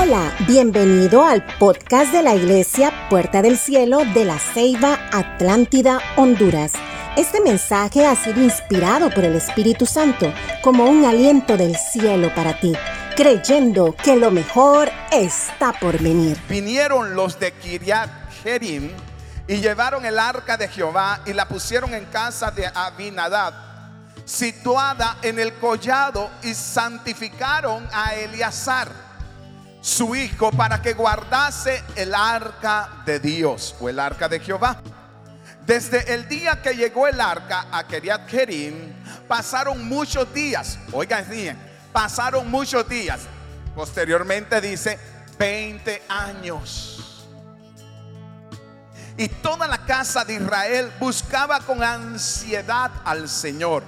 Hola, bienvenido al podcast de la Iglesia Puerta del Cielo de la Ceiba Atlántida, Honduras. Este mensaje ha sido inspirado por el Espíritu Santo como un aliento del cielo para ti, creyendo que lo mejor está por venir. Vinieron los de Kiriat Jerim y llevaron el arca de Jehová y la pusieron en casa de Abinadab, situada en el collado, y santificaron a Eleazar su hijo para que guardase el arca de Dios o el arca de Jehová. Desde el día que llegó el arca a Keriat Jerim, pasaron muchos días. Oigan bien, pasaron muchos días. Posteriormente dice 20 años. Y toda la casa de Israel buscaba con ansiedad al Señor.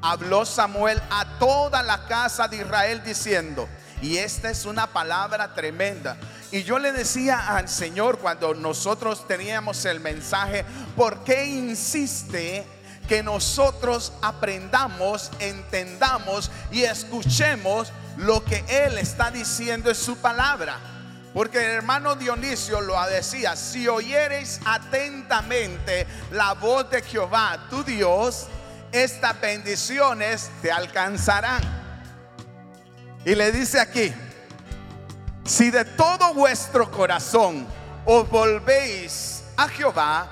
Habló Samuel a toda la casa de Israel diciendo, y esta es una palabra tremenda. Y yo le decía al Señor cuando nosotros teníamos el mensaje, ¿por qué insiste que nosotros aprendamos, entendamos y escuchemos lo que Él está diciendo en su palabra? Porque el hermano Dionisio lo decía, si oyeres atentamente la voz de Jehová, tu Dios, estas bendiciones te alcanzarán. Y le dice aquí, si de todo vuestro corazón os volvéis a Jehová,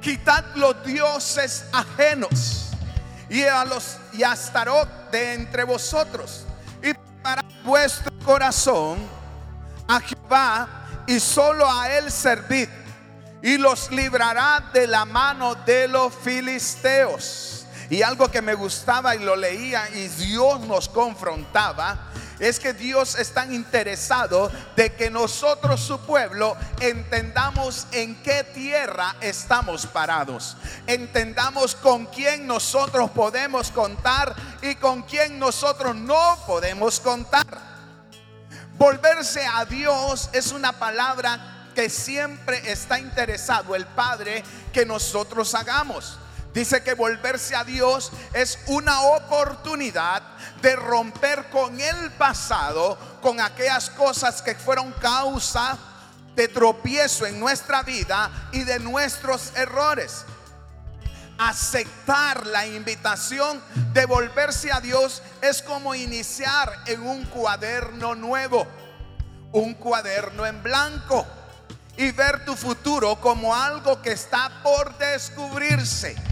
quitad los dioses ajenos y a los y Astarot de entre vosotros y para vuestro corazón a Jehová y solo a él servid y los librará de la mano de los filisteos. Y algo que me gustaba y lo leía y Dios nos confrontaba es que Dios es tan interesado de que nosotros, su pueblo, entendamos en qué tierra estamos parados. Entendamos con quién nosotros podemos contar y con quién nosotros no podemos contar. Volverse a Dios es una palabra que siempre está interesado el Padre que nosotros hagamos. Dice que volverse a Dios es una oportunidad de romper con el pasado, con aquellas cosas que fueron causa de tropiezo en nuestra vida y de nuestros errores. Aceptar la invitación de volverse a Dios es como iniciar en un cuaderno nuevo, un cuaderno en blanco y ver tu futuro como algo que está por descubrirse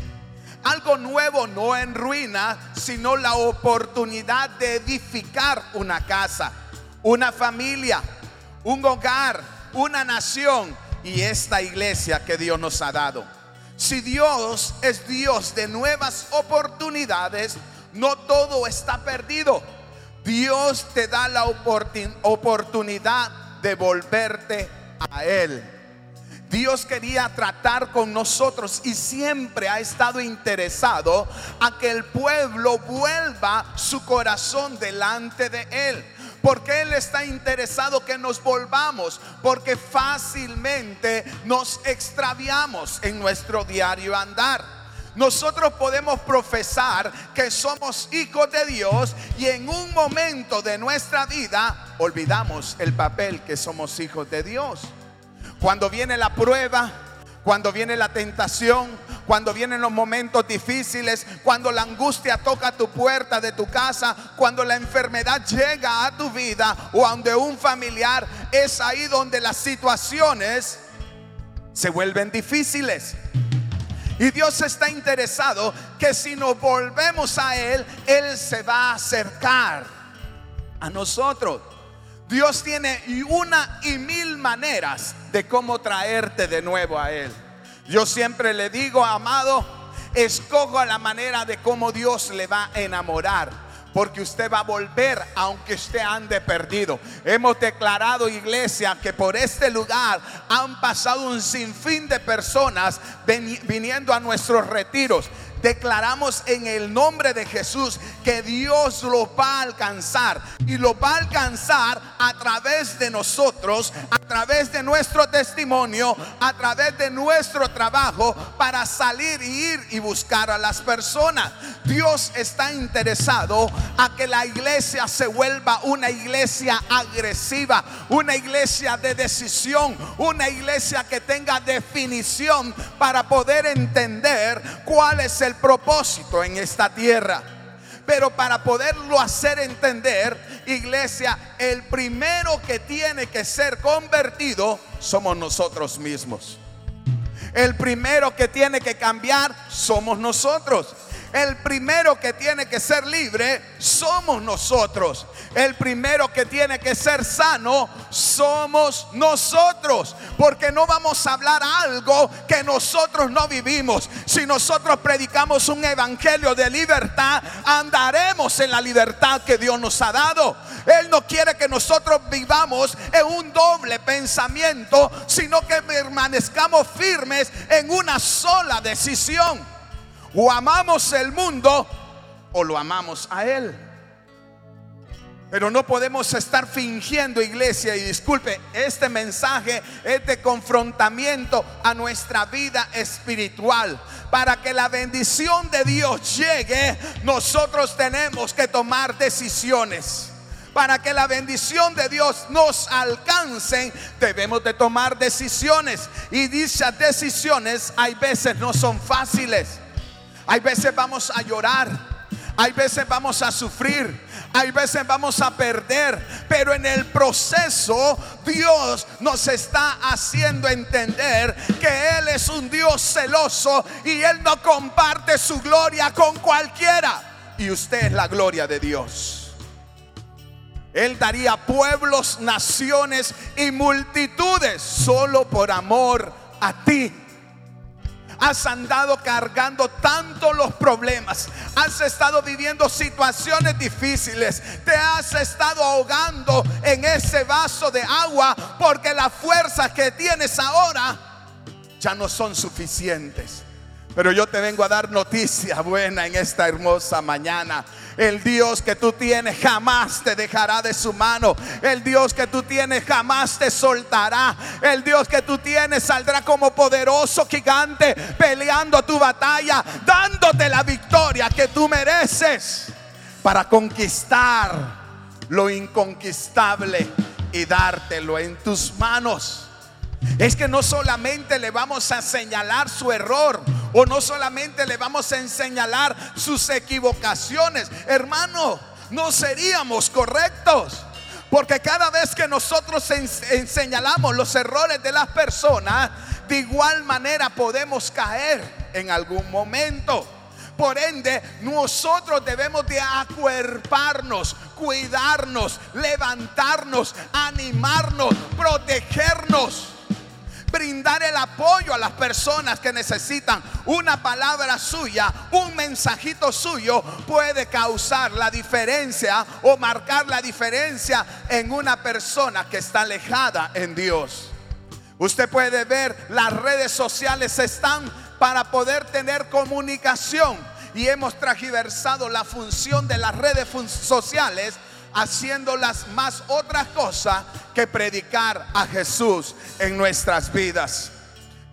algo nuevo, no en ruina, sino la oportunidad de edificar una casa, una familia, un hogar, una nación y esta iglesia que Dios nos ha dado. Si Dios es Dios de nuevas oportunidades, no todo está perdido. Dios te da la oportunidad de volverte a Él. Dios quería tratar con nosotros y siempre ha estado interesado a que el pueblo vuelva su corazón delante de Él. Porque Él está interesado que nos volvamos, porque fácilmente nos extraviamos en nuestro diario andar. Nosotros podemos profesar que somos hijos de Dios y en un momento de nuestra vida olvidamos el papel que somos hijos de Dios. Cuando viene la prueba, cuando viene la tentación, cuando vienen los momentos difíciles, cuando la angustia toca tu puerta de tu casa, cuando la enfermedad llega a tu vida o a donde un familiar, es ahí donde las situaciones se vuelven difíciles. Y Dios está interesado que si nos volvemos a Él, Él se va a acercar a nosotros. Dios tiene una y mil maneras de cómo traerte de nuevo a Él. Yo siempre le digo, amado, escoja la manera de cómo Dios le va a enamorar. Porque usted va a volver aunque usted ande perdido. Hemos declarado, iglesia, que por este lugar han pasado un sinfín de personas viniendo a nuestros retiros declaramos en el nombre de Jesús que Dios lo va a alcanzar y lo va a alcanzar a través de nosotros, a través de nuestro testimonio, a través de nuestro trabajo para salir y ir y buscar a las personas. Dios está interesado a que la iglesia se vuelva una iglesia agresiva, una iglesia de decisión, una iglesia que tenga definición para poder entender cuál es el propósito en esta tierra. Pero para poderlo hacer entender, iglesia, el primero que tiene que ser convertido somos nosotros mismos. El primero que tiene que cambiar somos nosotros. El primero que tiene que ser libre somos nosotros. El primero que tiene que ser sano somos nosotros. Porque no vamos a hablar algo que nosotros no vivimos. Si nosotros predicamos un evangelio de libertad, andaremos en la libertad que Dios nos ha dado. Él no quiere que nosotros vivamos en un doble pensamiento, sino que permanezcamos firmes en una sola decisión. O amamos el mundo o lo amamos a Él. Pero no podemos estar fingiendo iglesia y disculpe, este mensaje es de confrontamiento a nuestra vida espiritual. Para que la bendición de Dios llegue, nosotros tenemos que tomar decisiones. Para que la bendición de Dios nos alcance, debemos de tomar decisiones. Y dichas decisiones hay veces no son fáciles. Hay veces vamos a llorar. Hay veces vamos a sufrir. Hay veces vamos a perder. Pero en el proceso Dios nos está haciendo entender que Él es un Dios celoso y Él no comparte su gloria con cualquiera. Y usted es la gloria de Dios. Él daría pueblos, naciones y multitudes solo por amor a ti has andado cargando tanto los problemas, has estado viviendo situaciones difíciles, te has estado ahogando en ese vaso de agua porque las fuerzas que tienes ahora ya no son suficientes. Pero yo te vengo a dar noticia buena en esta hermosa mañana. El Dios que tú tienes jamás te dejará de su mano. El Dios que tú tienes jamás te soltará. El Dios que tú tienes saldrá como poderoso gigante peleando tu batalla, dándote la victoria que tú mereces para conquistar lo inconquistable y dártelo en tus manos. Es que no solamente le vamos a señalar su error o no solamente le vamos a señalar sus equivocaciones. Hermano, no seríamos correctos. Porque cada vez que nosotros señalamos los errores de las personas, de igual manera podemos caer en algún momento. Por ende, nosotros debemos de acuerparnos, cuidarnos, levantarnos, animarnos, protegernos brindar el apoyo a las personas que necesitan una palabra suya, un mensajito suyo puede causar la diferencia o marcar la diferencia en una persona que está alejada en Dios. Usted puede ver, las redes sociales están para poder tener comunicación y hemos tragiversado la función de las redes sociales haciéndolas más otra cosa que predicar a Jesús en nuestras vidas.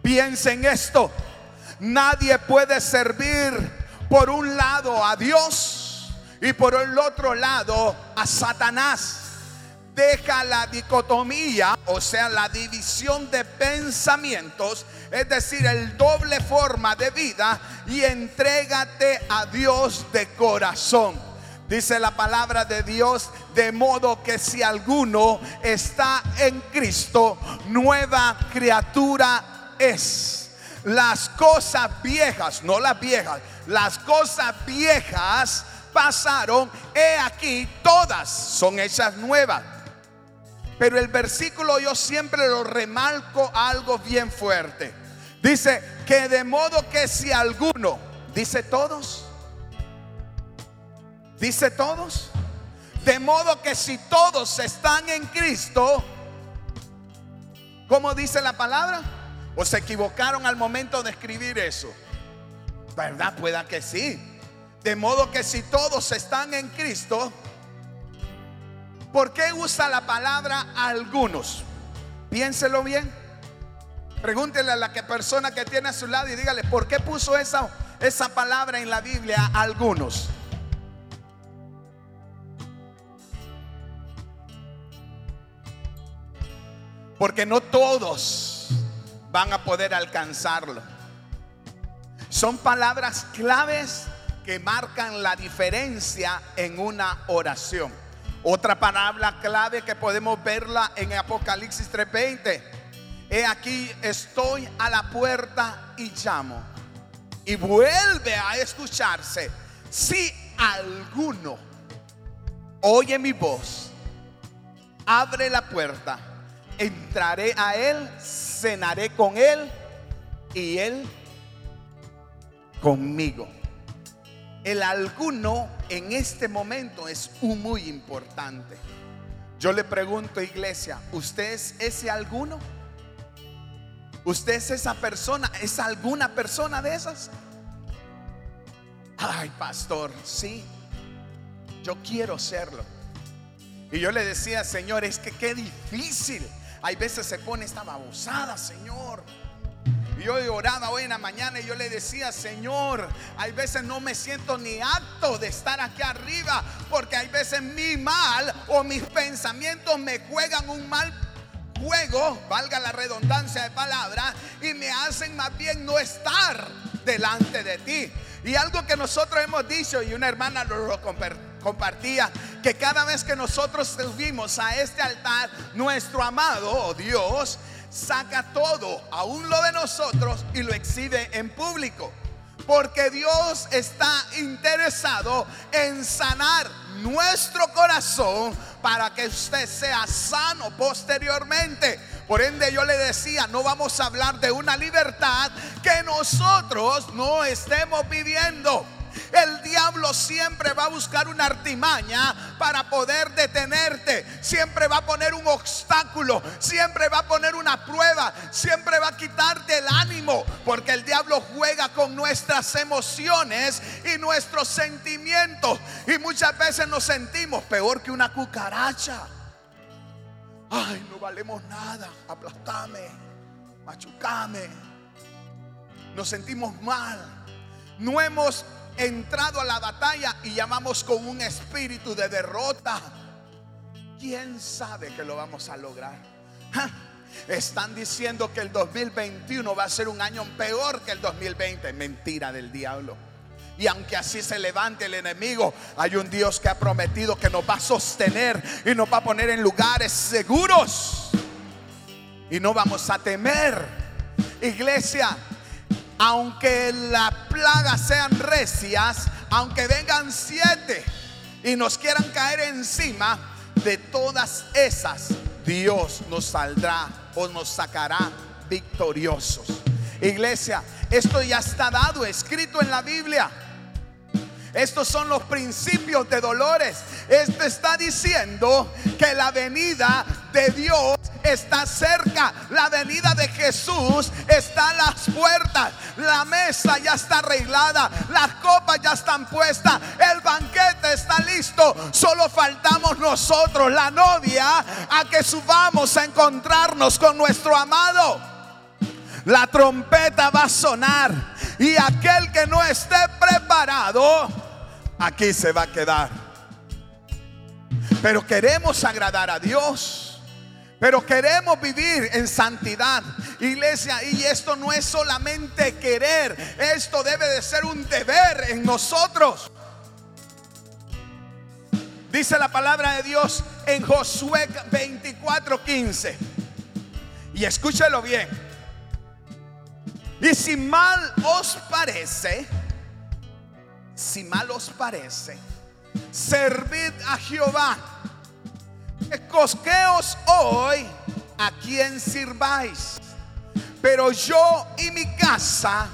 Piensen esto, nadie puede servir por un lado a Dios y por el otro lado a Satanás. Deja la dicotomía, o sea, la división de pensamientos, es decir, el doble forma de vida y entrégate a Dios de corazón. Dice la palabra de Dios, de modo que si alguno está en Cristo, nueva criatura es. Las cosas viejas, no las viejas, las cosas viejas pasaron, he aquí, todas son hechas nuevas. Pero el versículo yo siempre lo remarco algo bien fuerte. Dice que de modo que si alguno, dice todos, Dice todos. De modo que si todos están en Cristo, ¿cómo dice la palabra? ¿O se equivocaron al momento de escribir eso? ¿Verdad? Pueda que sí. De modo que si todos están en Cristo, ¿por qué usa la palabra algunos? Piénselo bien. Pregúntele a la que persona que tiene a su lado y dígale, ¿por qué puso esa, esa palabra en la Biblia algunos? Porque no todos van a poder alcanzarlo. Son palabras claves que marcan la diferencia en una oración. Otra palabra clave que podemos verla en Apocalipsis 3:20. He aquí estoy a la puerta y llamo. Y vuelve a escucharse. Si alguno oye mi voz, abre la puerta entraré a Él, cenaré con Él y Él conmigo. El alguno en este momento es muy importante. Yo le pregunto, iglesia, ¿usted es ese alguno? ¿Usted es esa persona? ¿Es alguna persona de esas? Ay, pastor, sí, yo quiero serlo. Y yo le decía, Señor, es que qué difícil hay veces se pone esta babosada, Señor. Y yo oraba hoy en la mañana y yo le decía, Señor, hay veces no me siento ni apto de estar aquí arriba, porque hay veces mi mal o mis pensamientos me juegan un mal juego, valga la redundancia de palabra, y me hacen más bien no estar delante de ti. Y algo que nosotros hemos dicho, y una hermana lo compartía, que cada vez que nosotros subimos a este altar, nuestro amado oh Dios saca todo, aún lo de nosotros, y lo exhibe en público. Porque Dios está interesado en sanar nuestro corazón para que usted sea sano posteriormente. Por ende yo le decía, no vamos a hablar de una libertad que nosotros no estemos viviendo. El diablo siempre va a buscar una artimaña para poder detenerte. Siempre va a poner un obstáculo. Siempre va a poner una prueba. Siempre va a quitarte el ánimo. Porque el diablo juega con nuestras emociones y nuestros sentimientos. Y muchas veces nos sentimos peor que una cucaracha. Ay, no valemos nada. Aplastame. Machucame. Nos sentimos mal. No hemos entrado a la batalla y llamamos con un espíritu de derrota. ¿Quién sabe que lo vamos a lograr? Están diciendo que el 2021 va a ser un año peor que el 2020. Mentira del diablo. Y aunque así se levante el enemigo, hay un Dios que ha prometido que nos va a sostener y nos va a poner en lugares seguros. Y no vamos a temer. Iglesia, aunque las plagas sean recias, aunque vengan siete y nos quieran caer encima, de todas esas Dios nos saldrá o nos sacará victoriosos. Iglesia, esto ya está dado, escrito en la Biblia. Estos son los principios de dolores. Esto está diciendo que la venida de Dios está cerca. La venida de Jesús está a las puertas. La mesa ya está arreglada. Las copas ya están puestas. El banquete está listo. Solo faltamos nosotros, la novia, a que subamos a encontrarnos con nuestro amado. La trompeta va a sonar y aquel que no esté preparado aquí se va a quedar. Pero queremos agradar a Dios. Pero queremos vivir en santidad, iglesia. Y esto no es solamente querer, esto debe de ser un deber en nosotros. Dice la palabra de Dios en Josué 24:15. Y escúchelo bien. Y si mal os parece, si mal os parece, servid a Jehová. Escosqueos hoy a quien sirváis. Pero yo y mi casa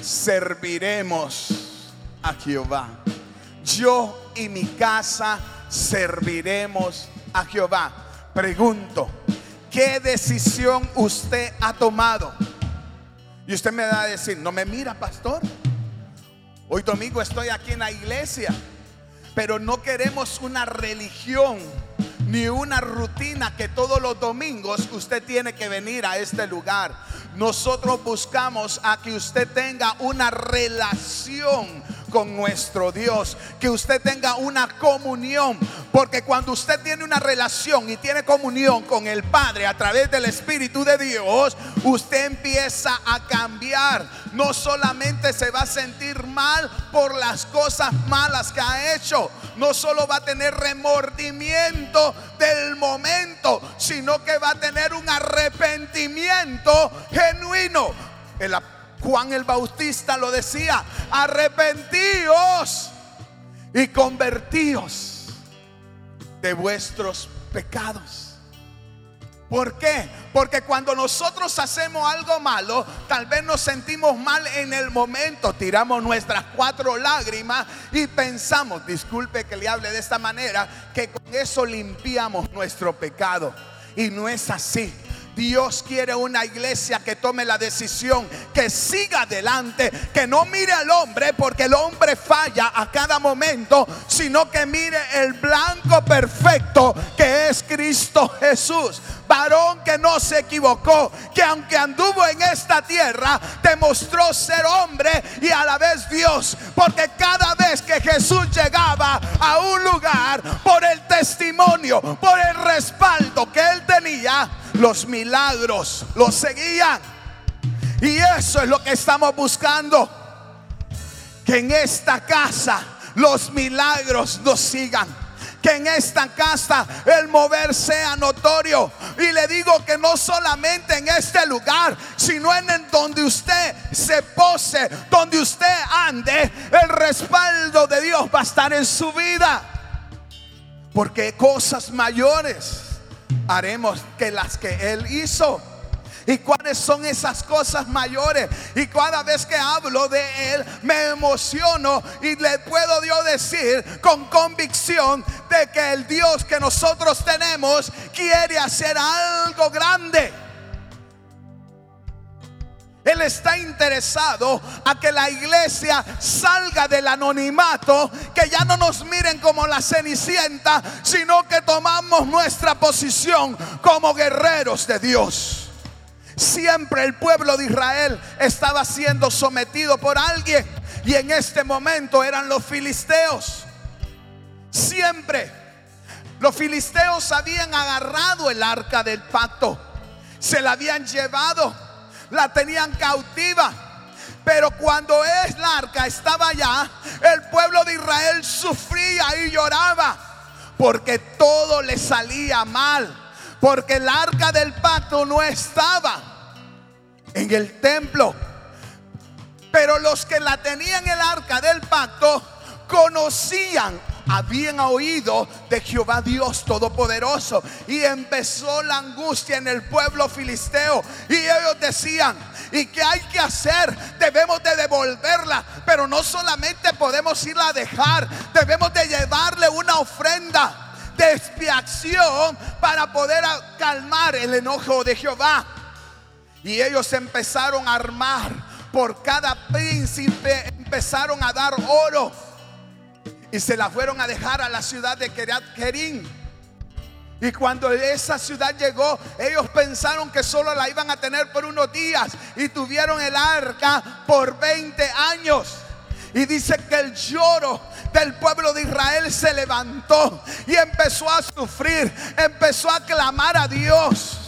serviremos a Jehová. Yo y mi casa serviremos a Jehová. Pregunto, ¿qué decisión usted ha tomado? Y usted me va a decir, no me mira, pastor. Hoy domingo estoy aquí en la iglesia, pero no queremos una religión ni una rutina que todos los domingos usted tiene que venir a este lugar. Nosotros buscamos a que usted tenga una relación con nuestro Dios, que usted tenga una comunión, porque cuando usted tiene una relación y tiene comunión con el Padre a través del Espíritu de Dios, usted empieza a cambiar. No solamente se va a sentir mal por las cosas malas que ha hecho, no solo va a tener remordimiento del momento, sino que va a tener un arrepentimiento genuino. El Juan el Bautista lo decía, arrepentíos y convertíos de vuestros pecados. ¿Por qué? Porque cuando nosotros hacemos algo malo, tal vez nos sentimos mal en el momento, tiramos nuestras cuatro lágrimas y pensamos, disculpe que le hable de esta manera, que con eso limpiamos nuestro pecado. Y no es así. Dios quiere una iglesia que tome la decisión, que siga adelante, que no mire al hombre porque el hombre falla a cada momento, sino que mire el blanco perfecto que es Cristo Jesús. Varón que no se equivocó, que aunque anduvo en esta tierra, demostró ser hombre y a la vez Dios. Porque cada vez que Jesús llegaba a un lugar, por el testimonio, por el respaldo que él tenía, los milagros los seguían. Y eso es lo que estamos buscando. Que en esta casa los milagros nos sigan. Que en esta casa el mover sea notorio. Y le digo que no solamente en este lugar, sino en donde usted se pose, donde usted ande, el respaldo de Dios va a estar en su vida. Porque cosas mayores haremos que las que Él hizo. ¿Y cuáles son esas cosas mayores? Y cada vez que hablo de Él me emociono y le puedo decir con convicción de que el Dios que nosotros tenemos quiere hacer algo grande. Él está interesado a que la iglesia salga del anonimato, que ya no nos miren como la cenicienta, sino que tomamos nuestra posición como guerreros de Dios. Siempre el pueblo de Israel estaba siendo sometido por alguien y en este momento eran los filisteos. Siempre los filisteos habían agarrado el arca del pacto, se la habían llevado la tenían cautiva. Pero cuando es la arca estaba allá, el pueblo de Israel sufría y lloraba porque todo le salía mal, porque el arca del pacto no estaba en el templo. Pero los que la tenían el arca del pacto conocían habían oído de Jehová Dios Todopoderoso. Y empezó la angustia en el pueblo filisteo. Y ellos decían, ¿y qué hay que hacer? Debemos de devolverla. Pero no solamente podemos irla a dejar, debemos de llevarle una ofrenda de expiación para poder calmar el enojo de Jehová. Y ellos empezaron a armar por cada príncipe, empezaron a dar oro y se la fueron a dejar a la ciudad de Keriat Kerim. Y cuando esa ciudad llegó, ellos pensaron que solo la iban a tener por unos días y tuvieron el arca por 20 años. Y dice que el lloro del pueblo de Israel se levantó y empezó a sufrir, empezó a clamar a Dios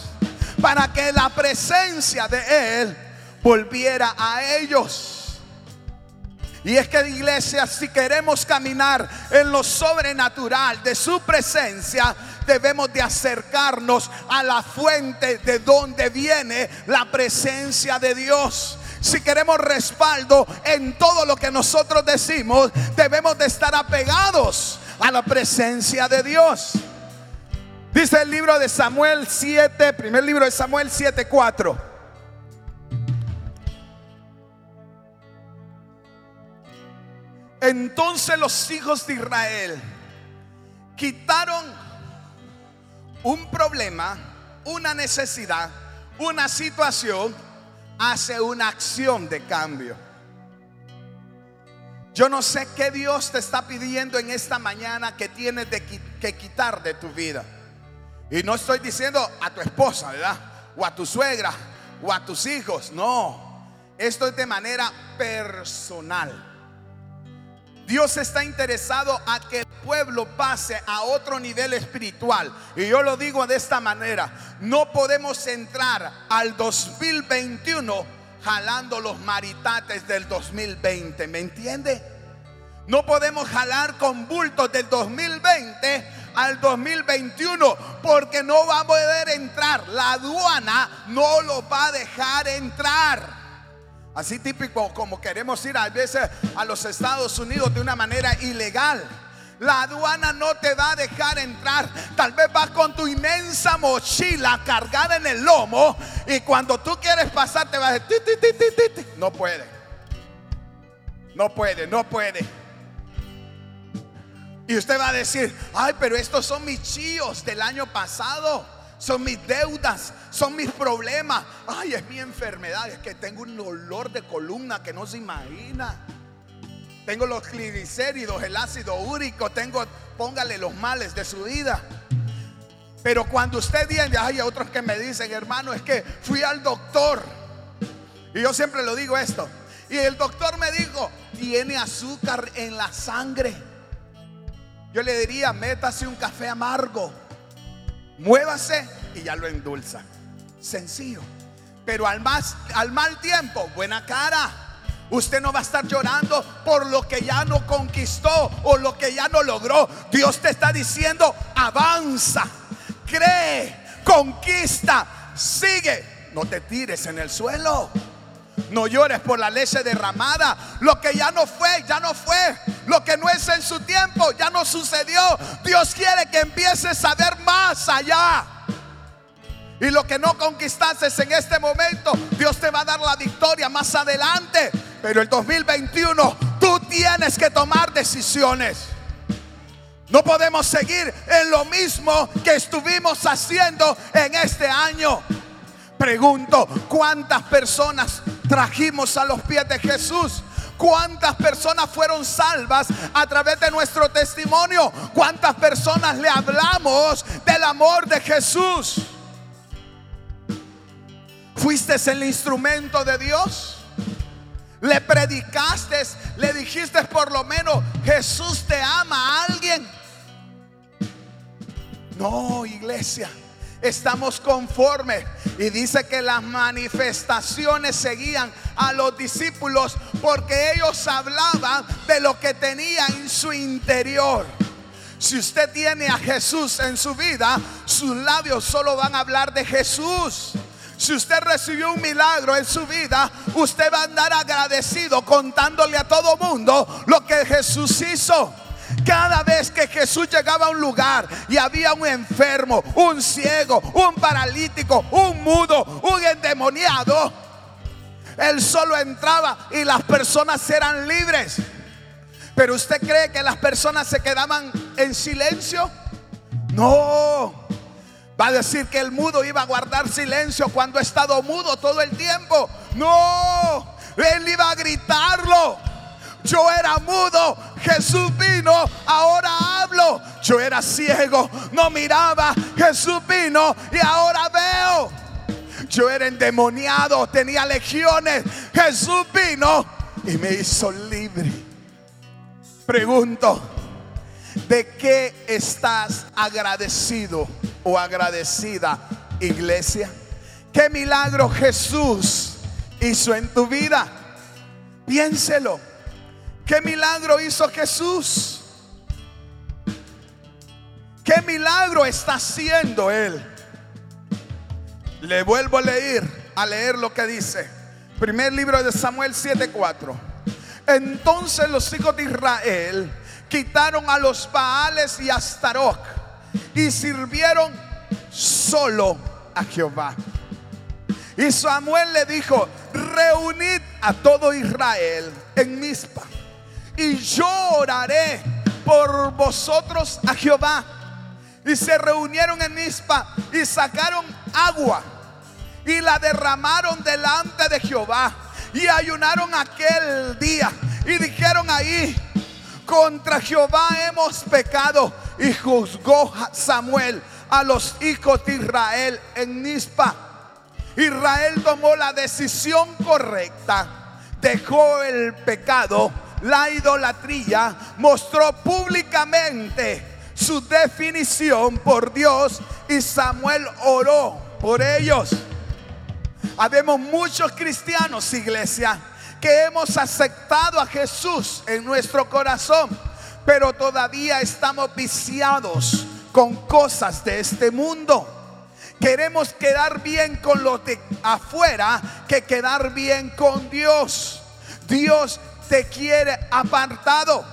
para que la presencia de Él volviera a ellos. Y es que iglesia, si queremos caminar en lo sobrenatural de su presencia, debemos de acercarnos a la fuente de donde viene la presencia de Dios. Si queremos respaldo en todo lo que nosotros decimos, debemos de estar apegados a la presencia de Dios. Dice el libro de Samuel 7, primer libro de Samuel 7, 4. Entonces los hijos de Israel quitaron un problema, una necesidad, una situación hace una acción de cambio. Yo no sé qué Dios te está pidiendo en esta mañana que tienes que quitar de tu vida. Y no estoy diciendo a tu esposa, ¿verdad? O a tu suegra, o a tus hijos. No, esto es de manera personal. Dios está interesado a que el pueblo pase a otro nivel espiritual. Y yo lo digo de esta manera, no podemos entrar al 2021 jalando los maritates del 2020, ¿me entiende? No podemos jalar con bultos del 2020 al 2021 porque no va a poder entrar. La aduana no lo va a dejar entrar. Así típico como queremos ir a veces a los Estados Unidos de una manera ilegal. La aduana no te va a dejar entrar. Tal vez vas con tu inmensa mochila cargada en el lomo y cuando tú quieres pasar te va a decir, no puede. No puede, no puede. Y usted va a decir, ay, pero estos son mis chíos del año pasado. Son mis deudas, son mis problemas. Ay, es mi enfermedad. Es que tengo un dolor de columna que no se imagina. Tengo los triglicéridos, el ácido úrico, tengo, póngale los males de su vida. Pero cuando usted viene, hay otros que me dicen, hermano, es que fui al doctor. Y yo siempre lo digo esto. Y el doctor me dijo, tiene azúcar en la sangre. Yo le diría, métase un café amargo, muévase y ya lo endulza. Sencillo. Pero al, más, al mal tiempo, buena cara. Usted no va a estar llorando por lo que ya no conquistó o lo que ya no logró. Dios te está diciendo, avanza, cree, conquista, sigue. No te tires en el suelo. No llores por la leche derramada. Lo que ya no fue, ya no fue. Lo que no es en su tiempo, ya no sucedió. Dios quiere que empieces a ver más allá. Y lo que no conquistaste en este momento, Dios te va a dar la victoria más adelante. Pero el 2021 tú tienes que tomar decisiones. No podemos seguir en lo mismo que estuvimos haciendo en este año. Pregunto, ¿cuántas personas trajimos a los pies de Jesús? ¿Cuántas personas fueron salvas a través de nuestro testimonio? ¿Cuántas personas le hablamos del amor de Jesús? ¿Fuiste el instrumento de Dios? le predicaste, le dijiste por lo menos, Jesús te ama a alguien. No, iglesia, estamos conformes. Y dice que las manifestaciones seguían a los discípulos porque ellos hablaban de lo que tenía en su interior. Si usted tiene a Jesús en su vida, sus labios solo van a hablar de Jesús. Si usted recibió un milagro en su vida, usted va a andar agradecido contándole a todo mundo lo que Jesús hizo. Cada vez que Jesús llegaba a un lugar y había un enfermo, un ciego, un paralítico, un mudo, un endemoniado, él solo entraba y las personas eran libres. Pero usted cree que las personas se quedaban en silencio? No. Va a decir que el mudo iba a guardar silencio cuando ha estado mudo todo el tiempo. No, él iba a gritarlo. Yo era mudo, Jesús vino, ahora hablo. Yo era ciego, no miraba, Jesús vino y ahora veo. Yo era endemoniado, tenía legiones, Jesús vino y me hizo libre. Pregunto, ¿de qué estás agradecido? o agradecida, iglesia? ¿Qué milagro Jesús hizo en tu vida? Piénselo. ¿Qué milagro hizo Jesús? ¿Qué milagro está haciendo Él? Le vuelvo a leer, a leer lo que dice. Primer libro de Samuel 7:4. Entonces los hijos de Israel quitaron a los Baales y a Astaroc y sirvieron solo a Jehová. Y Samuel le dijo, reunid a todo Israel en Mizpa y yo oraré por vosotros a Jehová. Y se reunieron en Mizpa y sacaron agua y la derramaron delante de Jehová y ayunaron aquel día Y dijeron ahí, contra Jehová hemos pecado. Y juzgó Samuel a los hijos de Israel en Nispa. Israel tomó la decisión correcta, dejó el pecado, la idolatría, mostró públicamente su definición por Dios y Samuel oró por ellos. Habemos muchos cristianos, iglesia, que hemos aceptado a Jesús en nuestro corazón, pero todavía estamos viciados con cosas de este mundo. Queremos quedar bien con lo de afuera que quedar bien con Dios. Dios te quiere apartado.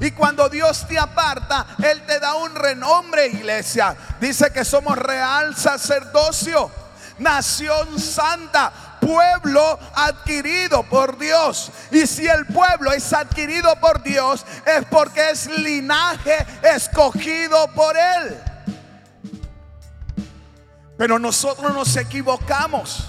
Y cuando Dios te aparta, Él te da un renombre, iglesia. Dice que somos real sacerdocio, nación santa, pueblo adquirido por Dios. Y si el pueblo es adquirido por Dios, es porque es linaje escogido por Él. Pero nosotros nos equivocamos.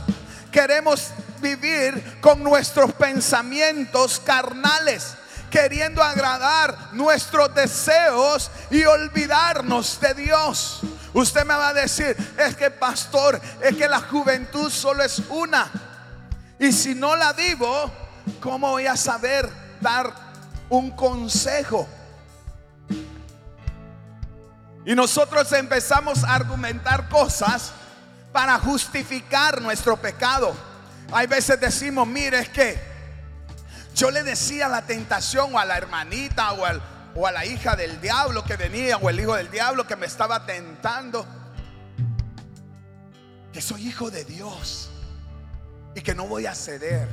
Queremos vivir con nuestros pensamientos carnales queriendo agradar nuestros deseos y olvidarnos de Dios. Usted me va a decir, es que pastor, es que la juventud solo es una. Y si no la vivo, ¿cómo voy a saber dar un consejo? Y nosotros empezamos a argumentar cosas para justificar nuestro pecado. Hay veces decimos, mire, es que yo le decía a la tentación o a la hermanita o, o a la hija del diablo que venía o el hijo del diablo que me estaba tentando que soy hijo de Dios y que no voy a ceder.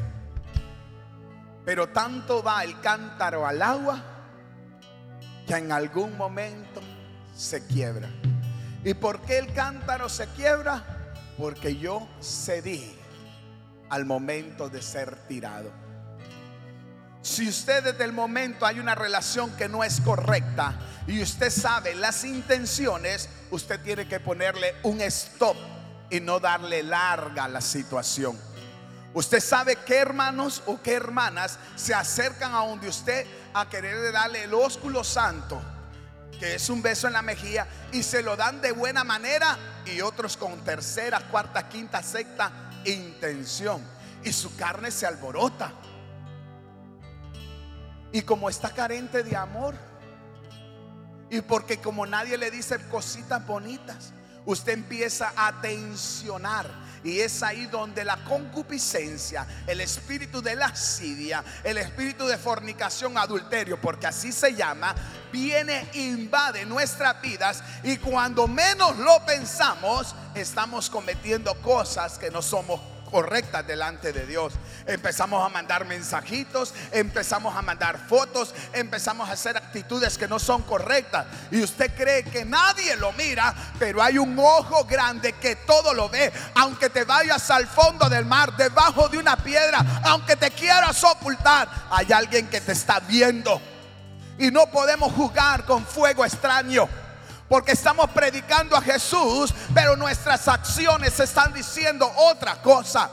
Pero tanto va el cántaro al agua que en algún momento se quiebra. ¿Y por qué el cántaro se quiebra? Porque yo cedí al momento de ser tirado. Si usted desde el momento hay una relación que no es correcta y usted sabe las intenciones, usted tiene que ponerle un stop y no darle larga a la situación. Usted sabe qué hermanos o qué hermanas se acercan a donde usted a querer darle el ósculo santo, que es un beso en la mejilla, y se lo dan de buena manera, y otros con tercera, cuarta, quinta, sexta intención. Y su carne se alborota. Y como está carente de amor, y porque como nadie le dice cositas bonitas, usted empieza a tensionar. Y es ahí donde la concupiscencia, el espíritu de lascivia, el espíritu de fornicación, adulterio, porque así se llama, viene, invade nuestras vidas. Y cuando menos lo pensamos, estamos cometiendo cosas que no somos correctas delante de Dios. Empezamos a mandar mensajitos, empezamos a mandar fotos, empezamos a hacer actitudes que no son correctas. Y usted cree que nadie lo mira, pero hay un ojo grande que todo lo ve. Aunque te vayas al fondo del mar, debajo de una piedra, aunque te quieras ocultar, hay alguien que te está viendo. Y no podemos jugar con fuego extraño. Porque estamos predicando a Jesús, pero nuestras acciones están diciendo otra cosa.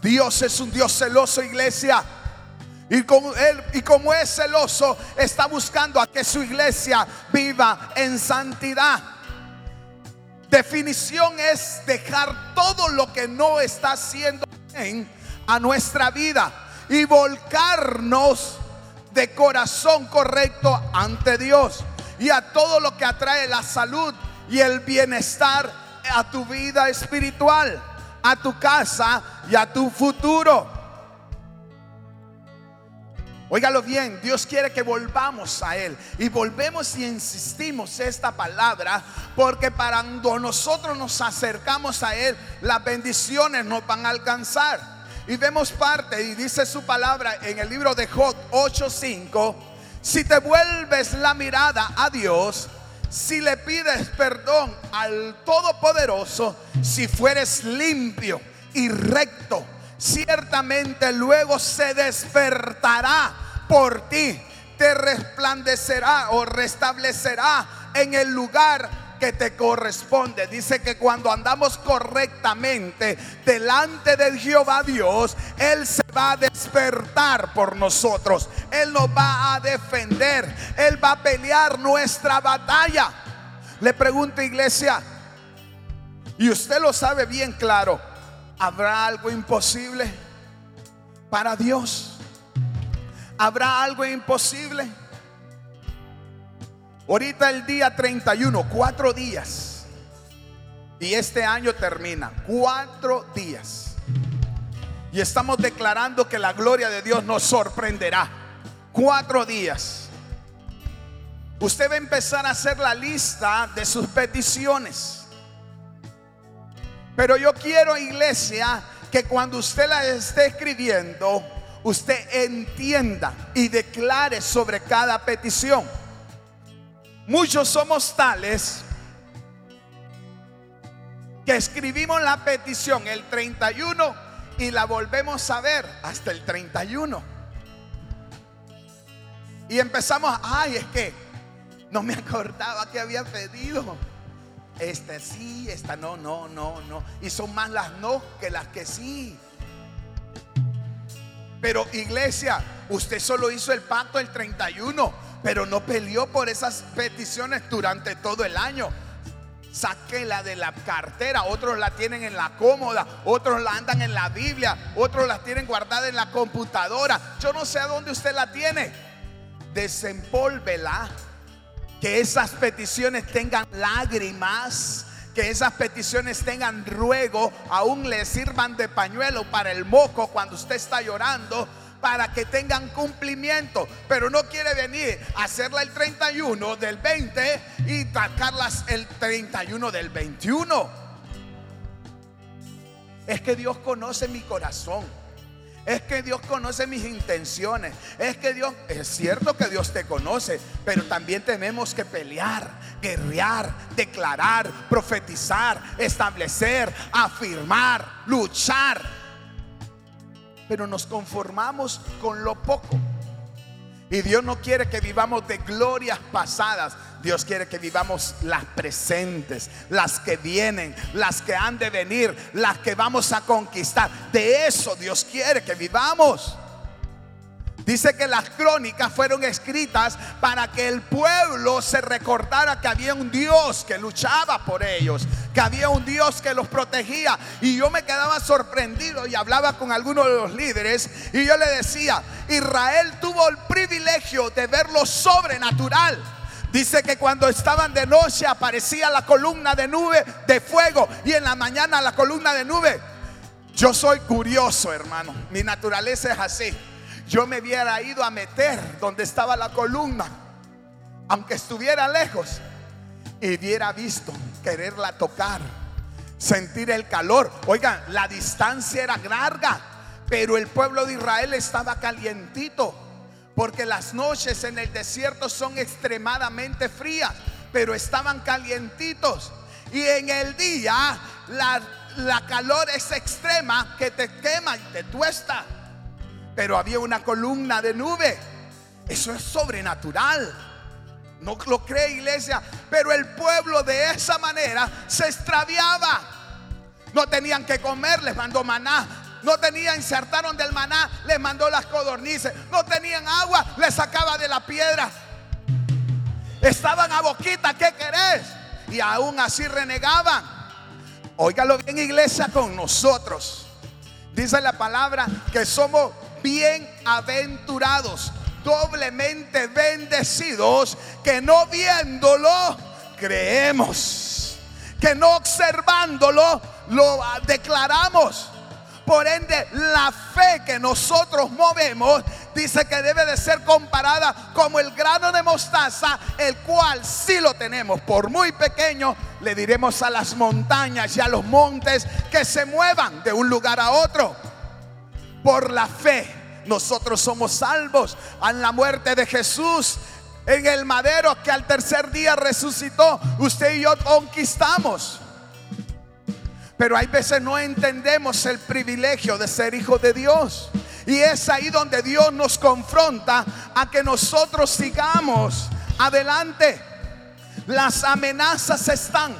Dios es un Dios celoso, iglesia. Y como, es celoso, está buscando a que su iglesia viva en santidad. Definición es dejar todo lo que no está haciendo bien a nuestra vida y volcarnos de corazón correcto ante Dios y a todo lo que atrae la salud y el bienestar a tu vida espiritual, a tu casa y a tu futuro. Óigalo bien, Dios quiere que volvamos a Él y volvemos y insistimos esta palabra porque para cuando nosotros nos acercamos a Él, las bendiciones nos van a alcanzar. Y vemos parte y dice su palabra en el libro de Job 8:5 si te vuelves la mirada a Dios, si le pides perdón al Todopoderoso, si fueres limpio y recto, ciertamente luego se despertará por ti, te resplandecerá o restablecerá en el lugar que te corresponde. Dice que cuando andamos correctamente delante de Jehová Dios, Él se va a despertar por nosotros. Él nos va a defender. Él va a pelear nuestra batalla. Le pregunto iglesia, y usted lo sabe bien claro, ¿habrá algo imposible para Dios? ¿Habrá algo imposible? Ahorita el día 31, cuatro días. Y este año termina, cuatro días. Y estamos declarando que la gloria de Dios nos sorprenderá. Cuatro días. Usted va a empezar a hacer la lista de sus peticiones. Pero yo quiero, iglesia, que cuando usted la esté escribiendo, usted entienda y declare sobre cada petición. Muchos somos tales que escribimos la petición el 31 y la volvemos a ver hasta el 31. Y empezamos, ay, es que no me acordaba que había pedido. Este sí, esta no, no, no, no. Y son más las no que las que sí. Pero iglesia, usted solo hizo el pacto el 31 pero no peleó por esas peticiones durante todo el año. Sáquela de la cartera, otros la tienen en la cómoda, otros la andan en la Biblia, otros la tienen guardada en la computadora. Yo no sé a dónde usted la tiene. Desempólvela. Que esas peticiones tengan lágrimas, que esas peticiones tengan ruego, aún le sirvan de pañuelo para el moco cuando usted está llorando para que tengan cumplimiento. Pero no quiere venir a hacerla el 31 del 20 y sacarlas el 31 del 21. Es que Dios conoce mi corazón. Es que Dios conoce mis intenciones. Es que Dios, es cierto que Dios te conoce, pero también tenemos que pelear, guerrear, declarar, profetizar, establecer, afirmar, luchar pero nos conformamos con lo poco. Y Dios no quiere que vivamos de glorias pasadas. Dios quiere que vivamos las presentes, las que vienen, las que han de venir, las que vamos a conquistar. De eso Dios quiere que vivamos. Dice que las crónicas fueron escritas para que el pueblo se recordara que había un Dios que luchaba por ellos, que había un Dios que los protegía. Y yo me quedaba sorprendido y hablaba con algunos de los líderes y yo le decía, Israel tuvo el privilegio de ver lo sobrenatural. Dice que cuando estaban de noche aparecía la columna de nube de fuego y en la mañana la columna de nube. Yo soy curioso, hermano. Mi naturaleza es así yo me hubiera ido a meter donde estaba la columna, aunque estuviera lejos, y hubiera visto quererla tocar, sentir el calor. Oigan, la distancia era larga, pero el pueblo de Israel estaba calientito, porque las noches en el desierto son extremadamente frías, pero estaban calientitos. Y en el día la, la calor es extrema que te quema y te tuesta pero había una columna de nube. Eso es sobrenatural. No lo cree iglesia, pero el pueblo de esa manera se extraviaba. No tenían que comer, les mandó maná. No tenían, insertaron del maná, les mandó las codornices. No tenían agua, les sacaba de la piedra. Estaban a boquita, ¿qué querés? Y aún así renegaban. Óigalo bien, iglesia, con nosotros. Dice la palabra que somos bienaventurados, doblemente bendecidos, que no viéndolo creemos, que no observándolo lo declaramos. Por ende, la fe que nosotros movemos dice que debe de ser comparada como el grano de mostaza, el cual si lo tenemos por muy pequeño, le diremos a las montañas y a los montes que se muevan de un lugar a otro por la fe nosotros somos salvos. En la muerte de Jesús en el madero que al tercer día resucitó, usted y yo conquistamos. Pero hay veces no entendemos el privilegio de ser hijo de Dios. Y es ahí donde Dios nos confronta a que nosotros sigamos adelante. Las amenazas están.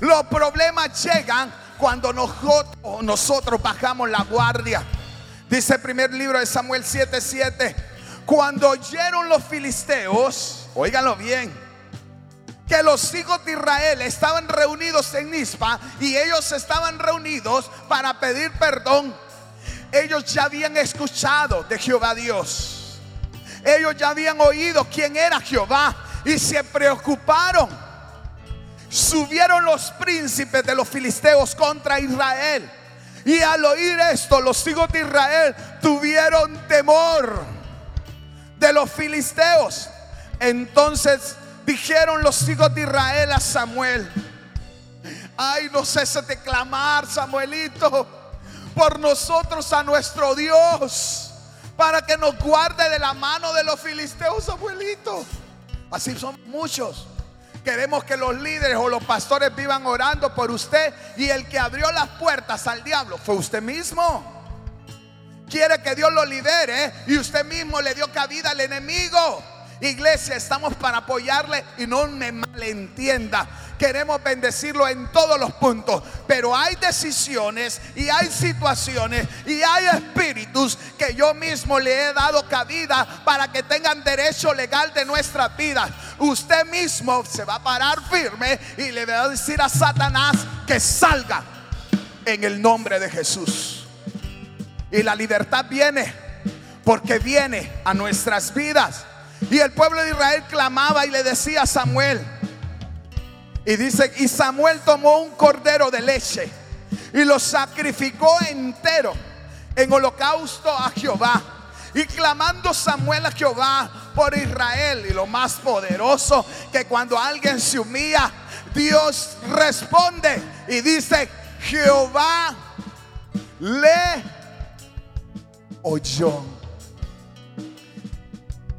Los problemas llegan cuando nosotros, nosotros bajamos la guardia. Dice el primer libro de Samuel 7:7. Cuando oyeron los filisteos, óiganlo bien, que los hijos de Israel estaban reunidos en Nispa y ellos estaban reunidos para pedir perdón. Ellos ya habían escuchado de Jehová Dios. Ellos ya habían oído quién era Jehová y se preocuparon. Subieron los príncipes de los filisteos contra Israel. Y al oír esto, los hijos de Israel tuvieron temor de los filisteos. Entonces dijeron los hijos de Israel a Samuel, ay, no cese de clamar, Samuelito, por nosotros a nuestro Dios, para que nos guarde de la mano de los filisteos, Samuelito. Así son muchos. Queremos que los líderes o los pastores vivan orando por usted y el que abrió las puertas al diablo fue usted mismo. Quiere que Dios lo lidere y usted mismo le dio cabida al enemigo. Iglesia, estamos para apoyarle y no me malentienda. Queremos bendecirlo en todos los puntos, pero hay decisiones y hay situaciones y hay espíritus que yo mismo le he dado cabida para que tengan derecho legal de nuestra vida. Usted mismo se va a parar firme y le va a decir a Satanás que salga en el nombre de Jesús. Y la libertad viene porque viene a nuestras vidas. Y el pueblo de Israel clamaba y le decía a Samuel. Y dice, y Samuel tomó un cordero de leche y lo sacrificó entero en holocausto a Jehová. Y clamando Samuel a Jehová por Israel. Y lo más poderoso, que cuando alguien se humilla, Dios responde y dice, Jehová le oyó.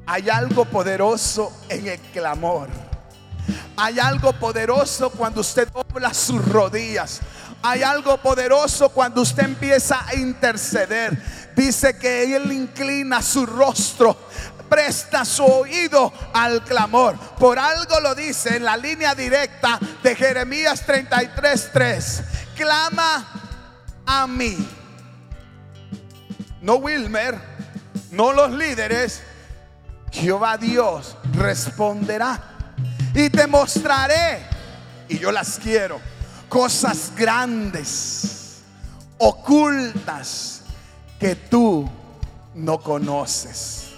Hay algo poderoso en el clamor. Hay algo poderoso cuando usted dobla sus rodillas. Hay algo poderoso cuando usted empieza a interceder. Dice que Él inclina su rostro, presta su oído al clamor. Por algo lo dice en la línea directa de Jeremías 33:3. Clama a mí. No Wilmer, no los líderes, Jehová Dios responderá y te mostraré, y yo las quiero, cosas grandes, ocultas, que tú no conoces.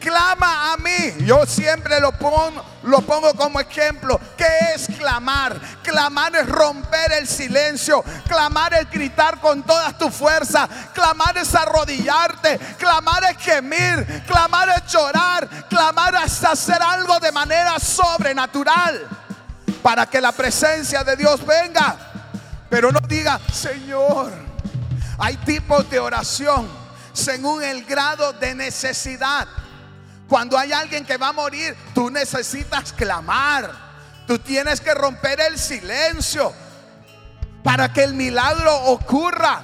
Clama a mí. Yo siempre lo pongo, lo pongo como ejemplo. ¿Qué es clamar? Clamar es romper el silencio. Clamar es gritar con toda tu fuerza. Clamar es arrodillarte. Clamar es gemir. Clamar es llorar. Clamar es hacer algo de manera sobrenatural. Para que la presencia de Dios venga. Pero no diga, Señor, hay tipos de oración según el grado de necesidad. Cuando hay alguien que va a morir, tú necesitas clamar. Tú tienes que romper el silencio para que el milagro ocurra.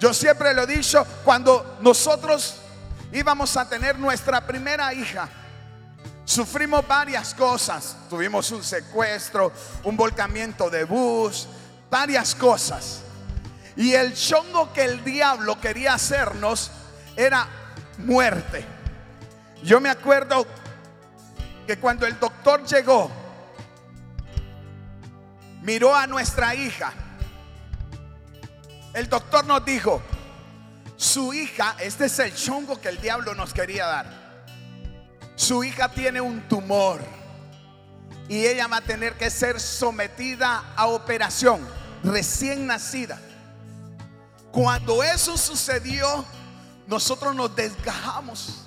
Yo siempre lo he dicho, cuando nosotros íbamos a tener nuestra primera hija, sufrimos varias cosas. Tuvimos un secuestro, un volcamiento de bus, varias cosas. Y el chongo que el diablo quería hacernos era muerte. Yo me acuerdo que cuando el doctor llegó, miró a nuestra hija. El doctor nos dijo, su hija, este es el chongo que el diablo nos quería dar. Su hija tiene un tumor y ella va a tener que ser sometida a operación, recién nacida. Cuando eso sucedió, nosotros nos desgajamos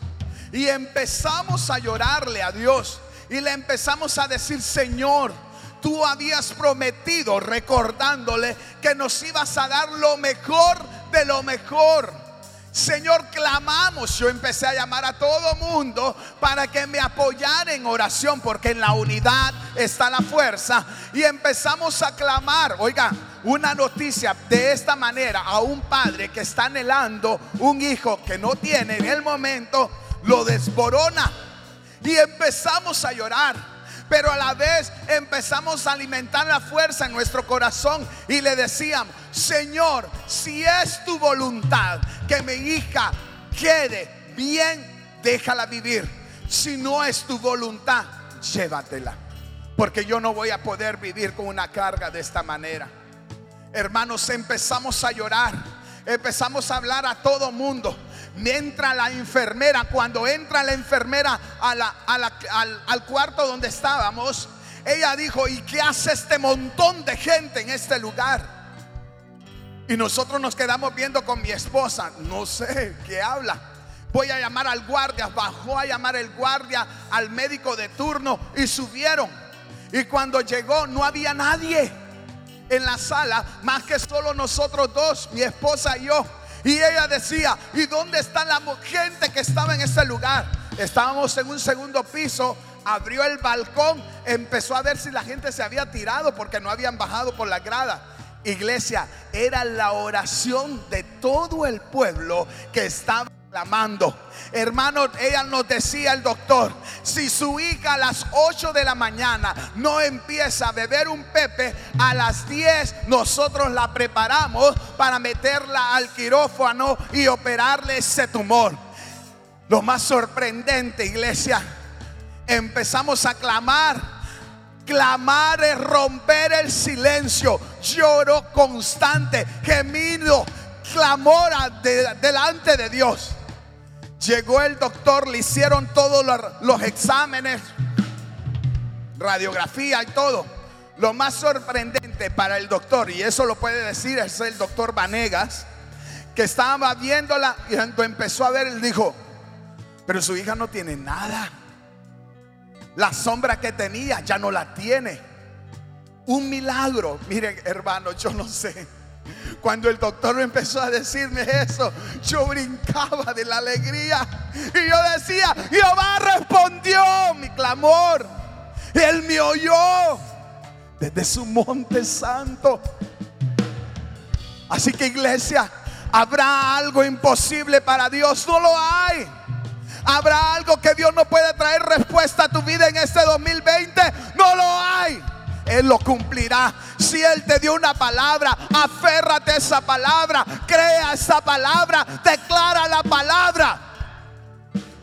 y empezamos a llorarle a Dios. Y le empezamos a decir, Señor, tú habías prometido, recordándole, que nos ibas a dar lo mejor de lo mejor. Señor, clamamos. Yo empecé a llamar a todo mundo para que me apoyara en oración, porque en la unidad está la fuerza. Y empezamos a clamar. Oiga, una noticia de esta manera a un padre que está anhelando un hijo que no tiene en el momento lo desborona. Y empezamos a llorar. pero a la vez empezamos a alimentar la fuerza en nuestro corazón y le decíamos, Señor, si es tu voluntad que mi hija quede bien, déjala vivir. Si no es tu voluntad, llévatela. Porque yo no voy a poder vivir con una carga de esta manera. Hermanos, empezamos a llorar. Empezamos a hablar a todo mundo. Entra la enfermera. Cuando entra la enfermera al, al cuarto donde estábamos, ella dijo, ¿y qué hace este montón de gente en este lugar? Y nosotros nos quedamos viendo con mi esposa. No sé qué habla. Voy a llamar al guardia. Bajó a llamar el guardia al médico de turno y subieron. Y cuando llegó no había nadie en la sala más que solo nosotros dos, mi esposa y yo. Y ella decía, ¿y dónde está la gente que estaba en ese lugar? Estábamos en un segundo piso, abrió el balcón, empezó a ver si la gente se había tirado porque no habían bajado por la grada. Iglesia, era la oración de todo el pueblo que estaba clamando. Hermano, ella nos decía el doctor, si su hija a las 8 de la mañana no empieza a beber un pepe, a las 10 nosotros la preparamos para meterla al quirófano y operarle ese tumor. Lo más sorprendente, iglesia, empezamos a clamar. Clamar es romper el silencio, lloro constante, gemido, clamor delante de Dios. Llegó el doctor, le hicieron todos los, exámenes, radiografía y todo. Lo más sorprendente para el doctor, y eso lo puede decir, es el doctor Vanegas, que estaba viéndola y cuando empezó a ver, él dijo, pero su hija no tiene nada. La sombra que tenía ya no la tiene. Un milagro. Miren, hermano, yo no sé. Cuando el doctor empezó a decirme eso, yo brincaba de la alegría. Y yo decía, Jehová respondió mi clamor. Él me oyó desde su monte santo. Así que iglesia, ¿habrá algo imposible para Dios? No lo hay. ¿Habrá algo que Dios no puede traer respuesta a tu vida en este 2020? No lo hay. Él lo cumplirá. Si Él te dio una palabra, aférrate a esa palabra, crea esa palabra, declara la palabra,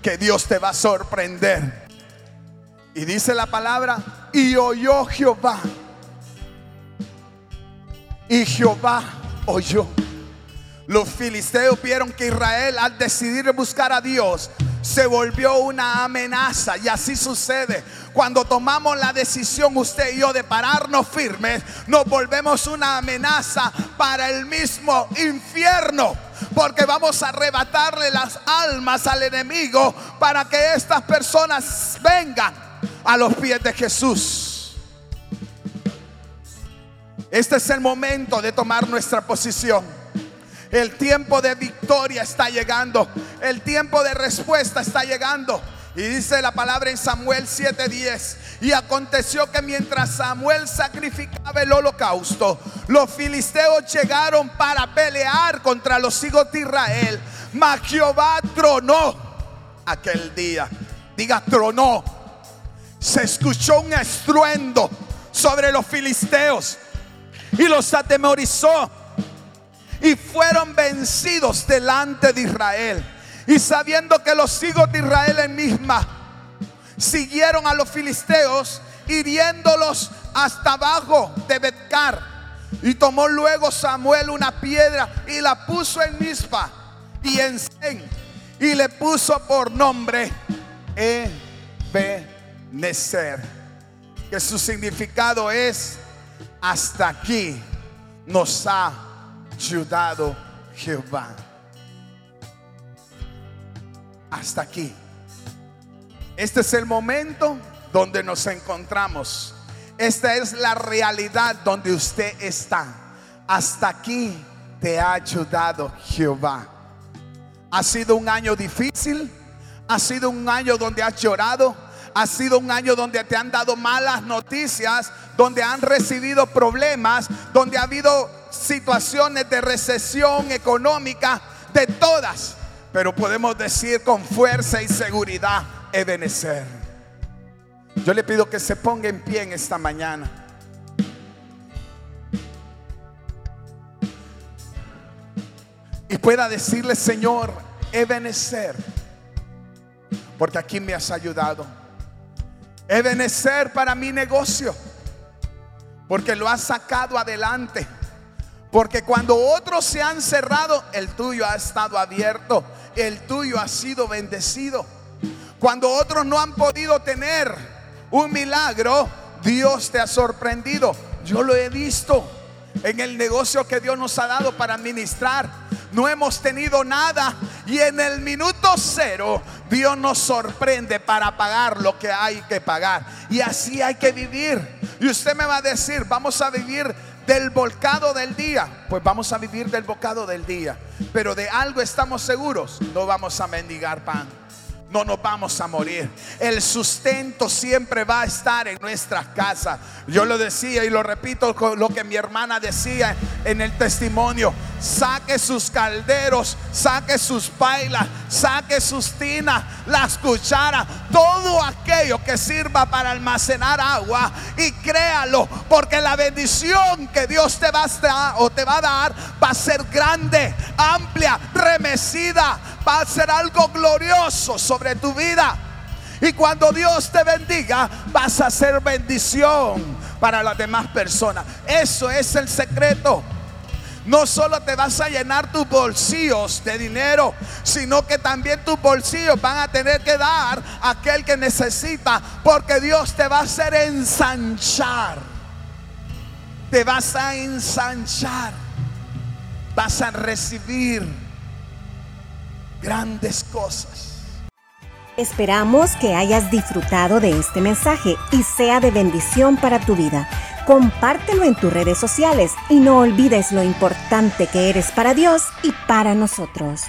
que Dios te va a sorprender. Y dice la palabra, y oyó Jehová. Y Jehová oyó. Los filisteos vieron que Israel al decidir buscar a Dios se volvió una amenaza. Y así sucede. Cuando tomamos la decisión usted y yo de pararnos firmes, nos volvemos una amenaza para el mismo infierno. Porque vamos a arrebatarle las almas al enemigo para que estas personas vengan a los pies de Jesús. Este es el momento de tomar nuestra posición. El tiempo de victoria está llegando. El tiempo de respuesta está llegando. Y dice la palabra en Samuel 7:10. Y aconteció que mientras Samuel sacrificaba el holocausto, los filisteos llegaron para pelear contra los hijos de Israel. Mas Jehová tronó aquel día. Diga, tronó. Se escuchó un estruendo sobre los filisteos y los atemorizó y fueron vencidos delante de Israel. Y sabiendo que los hijos de Israel en misma siguieron a los filisteos, hiriéndolos hasta abajo de Betcar. Y tomó luego Samuel una piedra y la puso en Mispa y en Sen y le puso por nombre Ebenezer, que su significado es hasta aquí nos ha ayudado Jehová. Hasta aquí. Este es el momento donde nos encontramos. Esta es la realidad donde usted está. Hasta aquí te ha ayudado Jehová. Ha sido un año difícil. Ha sido un año donde has llorado. Ha sido un año donde te han dado malas noticias, donde han recibido problemas, donde ha habido situaciones de recesión económica, de todas. Pero podemos decir con fuerza y seguridad, Ebenezer. Yo le pido que se ponga en pie en esta mañana. Y pueda decirle, Señor, Ebenezer, porque aquí me has ayudado. Ebenezer para mi negocio, porque lo has sacado adelante. Porque cuando otros se han cerrado, el tuyo ha estado abierto, el tuyo ha sido bendecido. Cuando otros no han podido tener un milagro, Dios te ha sorprendido. Yo lo he visto en el negocio que Dios nos ha dado para administrar. No hemos tenido nada y en el minuto cero Dios nos sorprende para pagar lo que hay que pagar. Y así hay que vivir. Y usted me va a decir, vamos a vivir del volcado del día. Pues vamos a vivir del bocado del día. Pero de algo estamos seguros, no vamos a mendigar pan no nos vamos a morir. El sustento siempre va a estar en nuestras casas. Yo lo decía y lo repito lo que mi hermana decía en el testimonio. Saque sus calderos, saque sus pailas, saque sus tinas, las cucharas, todo aquello que sirva para almacenar agua y créalo, porque la bendición que Dios te va a dar o te va a dar va a ser grande, amplia, remecida, va a ser algo glorioso sobre tu vida. Y cuando Dios te bendiga, vas a ser bendición para las demás personas. Eso es el secreto. No solo te vas a llenar tus bolsillos de dinero, sino que también tus bolsillos van a tener que dar a aquel que necesita, porque Dios te va a hacer ensanchar. Te vas a ensanchar. Vas a recibir grandes cosas. Esperamos que hayas disfrutado de este mensaje y sea de bendición para tu vida. Compártelo en tus redes sociales y no olvides lo importante que eres para Dios y para nosotros.